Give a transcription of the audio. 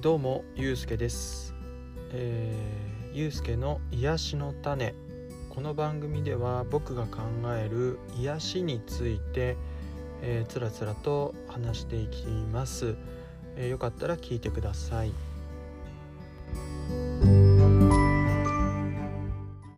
どうもゆうすけです、えー、ゆうすけの癒しの種。この番組では僕が考える癒しについて、えー、つらつらと話していきます、えーよかったら聞いてください。